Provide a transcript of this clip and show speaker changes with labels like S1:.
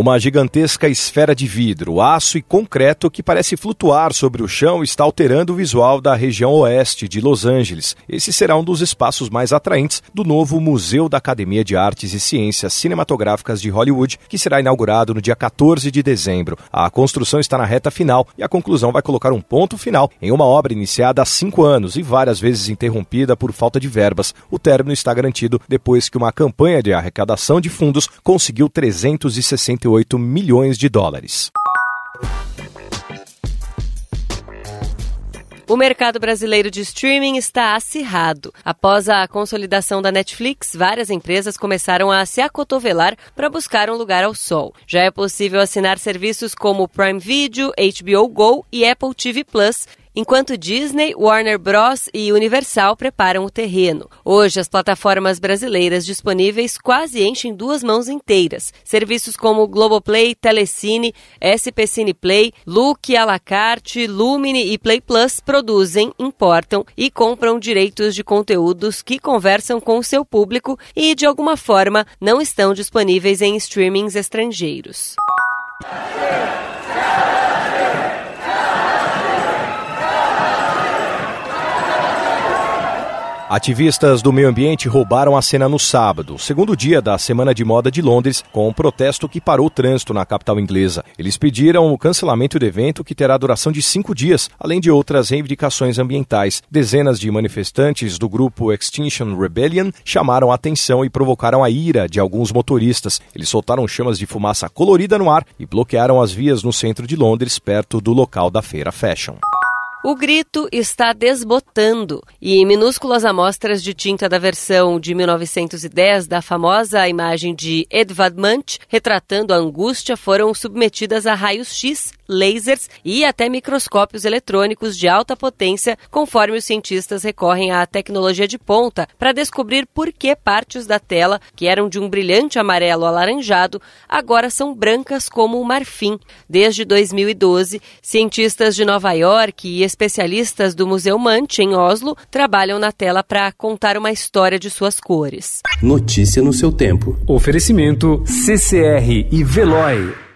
S1: Uma gigantesca esfera de vidro, aço e concreto que parece flutuar sobre o chão está alterando o visual da região oeste de Los Angeles. Esse será um dos espaços mais atraentes do novo Museu da Academia de Artes e Ciências Cinematográficas de Hollywood, que será inaugurado no dia 14 de dezembro. A construção está na reta final e a conclusão vai colocar um ponto final em uma obra iniciada há cinco anos e várias vezes interrompida por falta de verbas. O término está garantido depois que uma campanha de arrecadação de fundos conseguiu 368 1,8 milhões de dólares.
S2: O mercado brasileiro de streaming está acirrado. Após a consolidação da Netflix, várias empresas começaram a se acotovelar para buscar um lugar ao sol. Já é possível assinar serviços como Prime Video, HBO Go e Apple TV Plus enquanto Disney, Warner Bros. e Universal preparam o terreno. Hoje, as plataformas brasileiras disponíveis quase enchem duas mãos inteiras. Serviços como Globoplay, Telecine, SP Cine Play, Look, Alacarte, Lumine e Play Plus produzem, importam e compram direitos de conteúdos que conversam com o seu público e, de alguma forma, não estão disponíveis em streamings estrangeiros.
S1: Ativistas do meio ambiente roubaram a cena no sábado, segundo dia da Semana de Moda de Londres, com um protesto que parou o trânsito na capital inglesa. Eles pediram o cancelamento do evento, que terá duração de cinco dias, além de outras reivindicações ambientais. Dezenas de manifestantes do grupo Extinction Rebellion chamaram a atenção e provocaram a ira de alguns motoristas. Eles soltaram chamas de fumaça colorida no ar e bloquearam as vias no centro de Londres, perto do local da feira Fashion.
S2: O grito está desbotando e minúsculas amostras de tinta da versão de 1910 da famosa imagem de Edvard Munch retratando a angústia foram submetidas a raios-x lasers e até microscópios eletrônicos de alta potência, conforme os cientistas recorrem à tecnologia de ponta para descobrir por que partes da tela, que eram de um brilhante amarelo alaranjado, agora são brancas como o marfim. Desde 2012, cientistas de Nova York e especialistas do Museu Manch, em Oslo, trabalham na tela para contar uma história de suas cores.
S3: Notícia no seu tempo.
S4: Oferecimento CCR e Veloy.